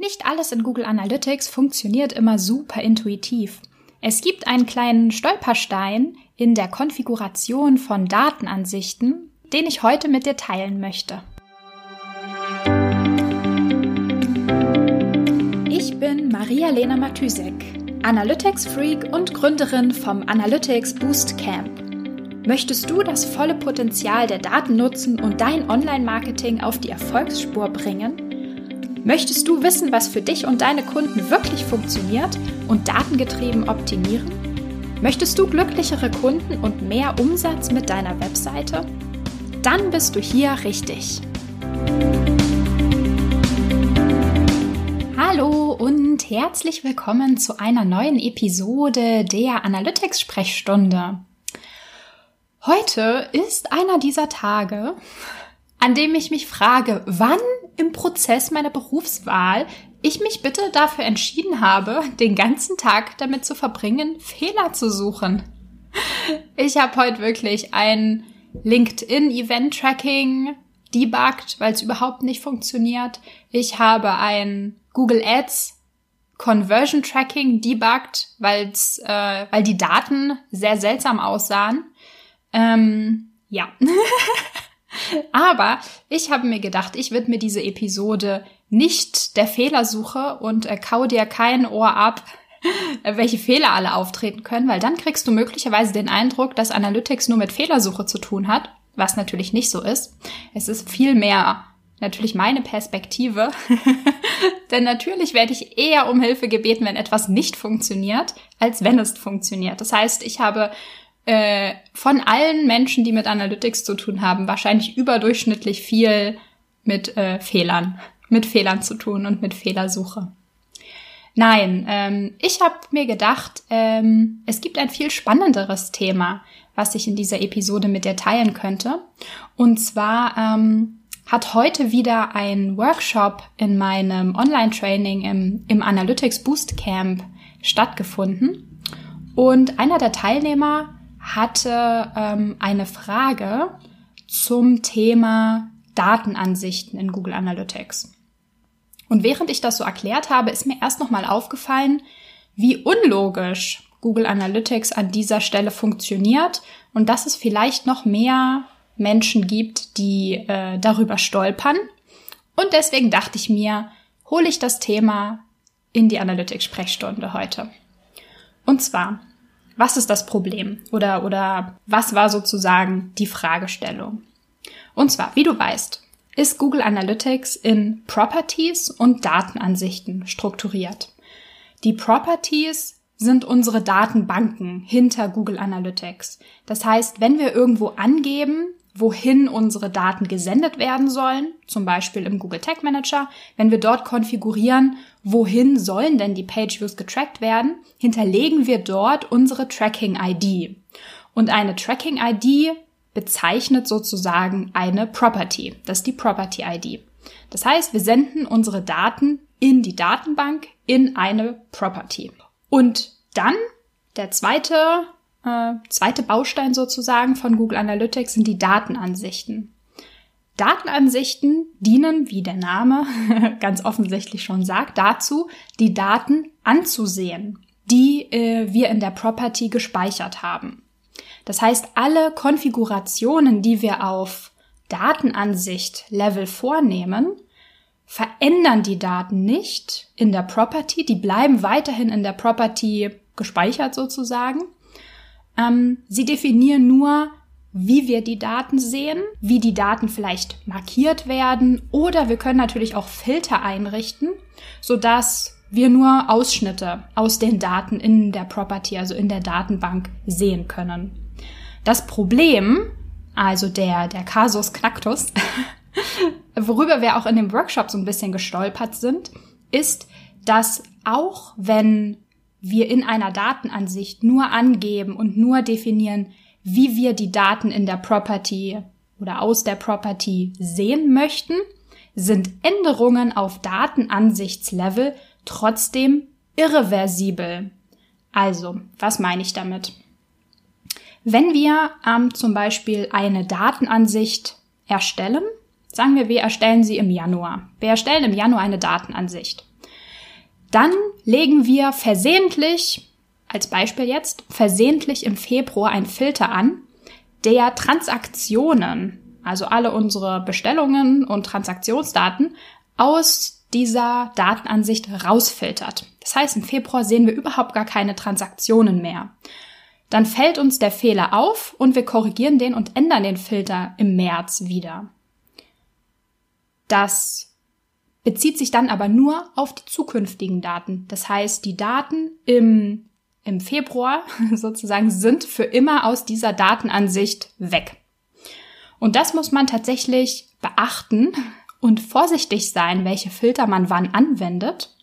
Nicht alles in Google Analytics funktioniert immer super intuitiv. Es gibt einen kleinen Stolperstein in der Konfiguration von Datenansichten, den ich heute mit dir teilen möchte. Ich bin Maria-Lena Matysek, Analytics-Freak und Gründerin vom Analytics Boost Camp. Möchtest du das volle Potenzial der Daten nutzen und dein Online-Marketing auf die Erfolgsspur bringen? Möchtest du wissen, was für dich und deine Kunden wirklich funktioniert und datengetrieben optimieren? Möchtest du glücklichere Kunden und mehr Umsatz mit deiner Webseite? Dann bist du hier richtig. Hallo und herzlich willkommen zu einer neuen Episode der Analytics-Sprechstunde. Heute ist einer dieser Tage, an dem ich mich frage, wann im Prozess meiner Berufswahl ich mich bitte dafür entschieden habe, den ganzen Tag damit zu verbringen, Fehler zu suchen. Ich habe heute wirklich ein LinkedIn Event Tracking debugged, weil es überhaupt nicht funktioniert. Ich habe ein Google Ads Conversion Tracking debugged, weil's, äh, weil die Daten sehr seltsam aussahen. Ähm, ja. Aber ich habe mir gedacht, ich widme diese Episode nicht der Fehlersuche und äh, kau dir kein Ohr ab, welche Fehler alle auftreten können, weil dann kriegst du möglicherweise den Eindruck, dass Analytics nur mit Fehlersuche zu tun hat, was natürlich nicht so ist. Es ist viel mehr natürlich meine Perspektive, denn natürlich werde ich eher um Hilfe gebeten, wenn etwas nicht funktioniert, als wenn es funktioniert. Das heißt, ich habe äh, von allen Menschen, die mit Analytics zu tun haben, wahrscheinlich überdurchschnittlich viel mit äh, Fehlern, mit Fehlern zu tun und mit Fehlersuche. Nein, ähm, ich habe mir gedacht, ähm, es gibt ein viel spannenderes Thema, was ich in dieser Episode mit dir teilen könnte. Und zwar ähm, hat heute wieder ein Workshop in meinem Online-Training im, im Analytics Boost Camp stattgefunden. Und einer der Teilnehmer hatte ähm, eine Frage zum Thema Datenansichten in Google Analytics. Und während ich das so erklärt habe, ist mir erst nochmal aufgefallen, wie unlogisch Google Analytics an dieser Stelle funktioniert und dass es vielleicht noch mehr Menschen gibt, die äh, darüber stolpern. Und deswegen dachte ich mir, hole ich das Thema in die Analytics-Sprechstunde heute. Und zwar, was ist das Problem? Oder, oder was war sozusagen die Fragestellung? Und zwar, wie du weißt, ist Google Analytics in Properties und Datenansichten strukturiert. Die Properties sind unsere Datenbanken hinter Google Analytics. Das heißt, wenn wir irgendwo angeben, wohin unsere Daten gesendet werden sollen, zum Beispiel im Google Tag Manager. Wenn wir dort konfigurieren, wohin sollen denn die Page Views getrackt werden, hinterlegen wir dort unsere Tracking ID. Und eine Tracking ID bezeichnet sozusagen eine Property. Das ist die Property ID. Das heißt, wir senden unsere Daten in die Datenbank in eine Property. Und dann der zweite äh, zweite Baustein sozusagen von Google Analytics sind die Datenansichten. Datenansichten dienen, wie der Name ganz offensichtlich schon sagt, dazu, die Daten anzusehen, die äh, wir in der Property gespeichert haben. Das heißt, alle Konfigurationen, die wir auf Datenansicht Level vornehmen, verändern die Daten nicht in der Property, die bleiben weiterhin in der Property gespeichert sozusagen, ähm, sie definieren nur, wie wir die Daten sehen, wie die Daten vielleicht markiert werden oder wir können natürlich auch Filter einrichten, so dass wir nur Ausschnitte aus den Daten in der Property, also in der Datenbank sehen können. Das Problem, also der, der Casus Knactus, worüber wir auch in dem Workshop so ein bisschen gestolpert sind, ist, dass auch wenn wir in einer Datenansicht nur angeben und nur definieren, wie wir die Daten in der Property oder aus der Property sehen möchten, sind Änderungen auf Datenansichtslevel trotzdem irreversibel. Also, was meine ich damit? Wenn wir ähm, zum Beispiel eine Datenansicht erstellen, sagen wir, wir erstellen sie im Januar. Wir erstellen im Januar eine Datenansicht. Dann legen wir versehentlich, als Beispiel jetzt, versehentlich im Februar einen Filter an, der Transaktionen, also alle unsere Bestellungen und Transaktionsdaten aus dieser Datenansicht rausfiltert. Das heißt, im Februar sehen wir überhaupt gar keine Transaktionen mehr. Dann fällt uns der Fehler auf und wir korrigieren den und ändern den Filter im März wieder. Das bezieht sich dann aber nur auf die zukünftigen Daten. Das heißt, die Daten im, im Februar sozusagen sind für immer aus dieser Datenansicht weg. Und das muss man tatsächlich beachten und vorsichtig sein, welche Filter man wann anwendet,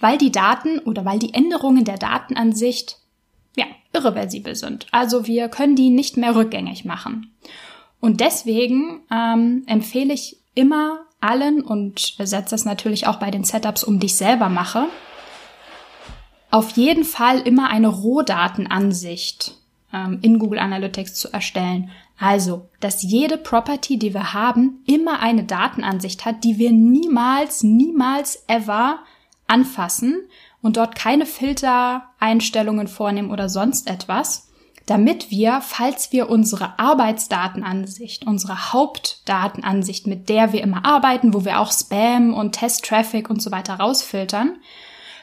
weil die Daten oder weil die Änderungen der Datenansicht ja, irreversibel sind. Also wir können die nicht mehr rückgängig machen. Und deswegen ähm, empfehle ich immer allen und setze das natürlich auch bei den Setups um dich selber mache, auf jeden Fall immer eine Rohdatenansicht ähm, in Google Analytics zu erstellen. Also, dass jede Property, die wir haben, immer eine Datenansicht hat, die wir niemals, niemals ever anfassen und dort keine Filtereinstellungen vornehmen oder sonst etwas, damit wir, falls wir unsere Arbeitsdatenansicht, unsere Hauptdatenansicht, mit der wir immer arbeiten, wo wir auch Spam und Test-Traffic und so weiter rausfiltern,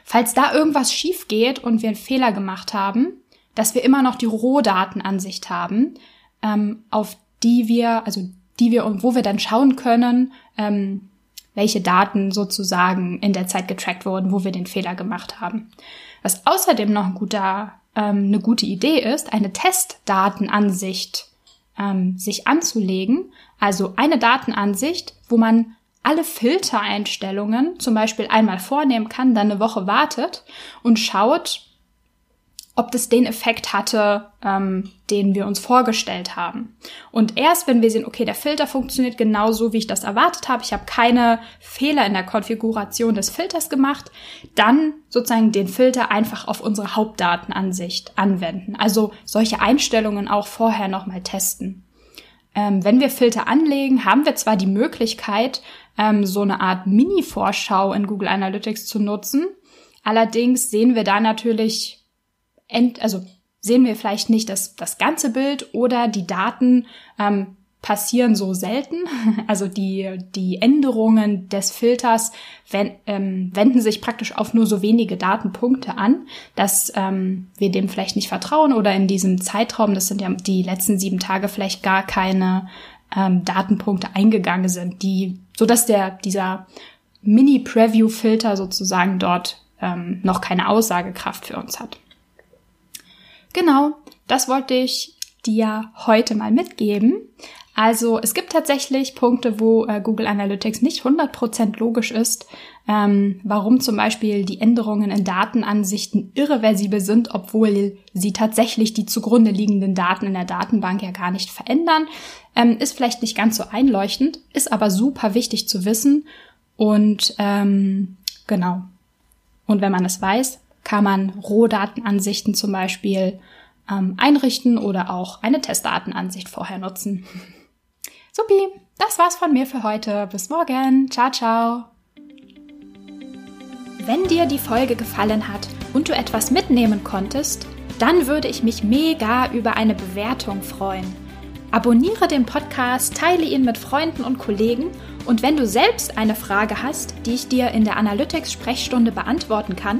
falls da irgendwas schief geht und wir einen Fehler gemacht haben, dass wir immer noch die Rohdatenansicht haben, ähm, auf die wir, also die wir und wo wir dann schauen können, ähm, welche Daten sozusagen in der Zeit getrackt wurden, wo wir den Fehler gemacht haben. Was außerdem noch ein guter, ähm, eine gute Idee ist, eine Testdatenansicht ähm, sich anzulegen. Also eine Datenansicht, wo man alle Filtereinstellungen zum Beispiel einmal vornehmen kann, dann eine Woche wartet und schaut, ob das den Effekt hatte, ähm, den wir uns vorgestellt haben. Und erst wenn wir sehen, okay, der Filter funktioniert genauso, wie ich das erwartet habe, ich habe keine Fehler in der Konfiguration des Filters gemacht, dann sozusagen den Filter einfach auf unsere Hauptdatenansicht anwenden. Also solche Einstellungen auch vorher nochmal testen. Ähm, wenn wir Filter anlegen, haben wir zwar die Möglichkeit, ähm, so eine Art Mini-Vorschau in Google Analytics zu nutzen. Allerdings sehen wir da natürlich ent, also sehen wir vielleicht nicht das, das ganze Bild oder die Daten ähm, passieren so selten. Also die, die Änderungen des Filters wenn, ähm, wenden sich praktisch auf nur so wenige Datenpunkte an, dass ähm, wir dem vielleicht nicht vertrauen oder in diesem Zeitraum, das sind ja die letzten sieben Tage, vielleicht gar keine ähm, Datenpunkte eingegangen sind, die, so dass der, dieser Mini-Preview-Filter sozusagen dort ähm, noch keine Aussagekraft für uns hat. Genau, das wollte ich dir heute mal mitgeben. Also es gibt tatsächlich Punkte, wo äh, Google Analytics nicht 100% logisch ist, ähm, warum zum Beispiel die Änderungen in Datenansichten irreversibel sind, obwohl sie tatsächlich die zugrunde liegenden Daten in der Datenbank ja gar nicht verändern. Ähm, ist vielleicht nicht ganz so einleuchtend, ist aber super wichtig zu wissen. Und ähm, genau. Und wenn man es weiß, kann man Rohdatenansichten zum Beispiel ähm, einrichten oder auch eine Testdatenansicht vorher nutzen. Supi, das war's von mir für heute. Bis morgen. Ciao, ciao. Wenn dir die Folge gefallen hat und du etwas mitnehmen konntest, dann würde ich mich mega über eine Bewertung freuen. Abonniere den Podcast, teile ihn mit Freunden und Kollegen und wenn du selbst eine Frage hast, die ich dir in der Analytics-Sprechstunde beantworten kann,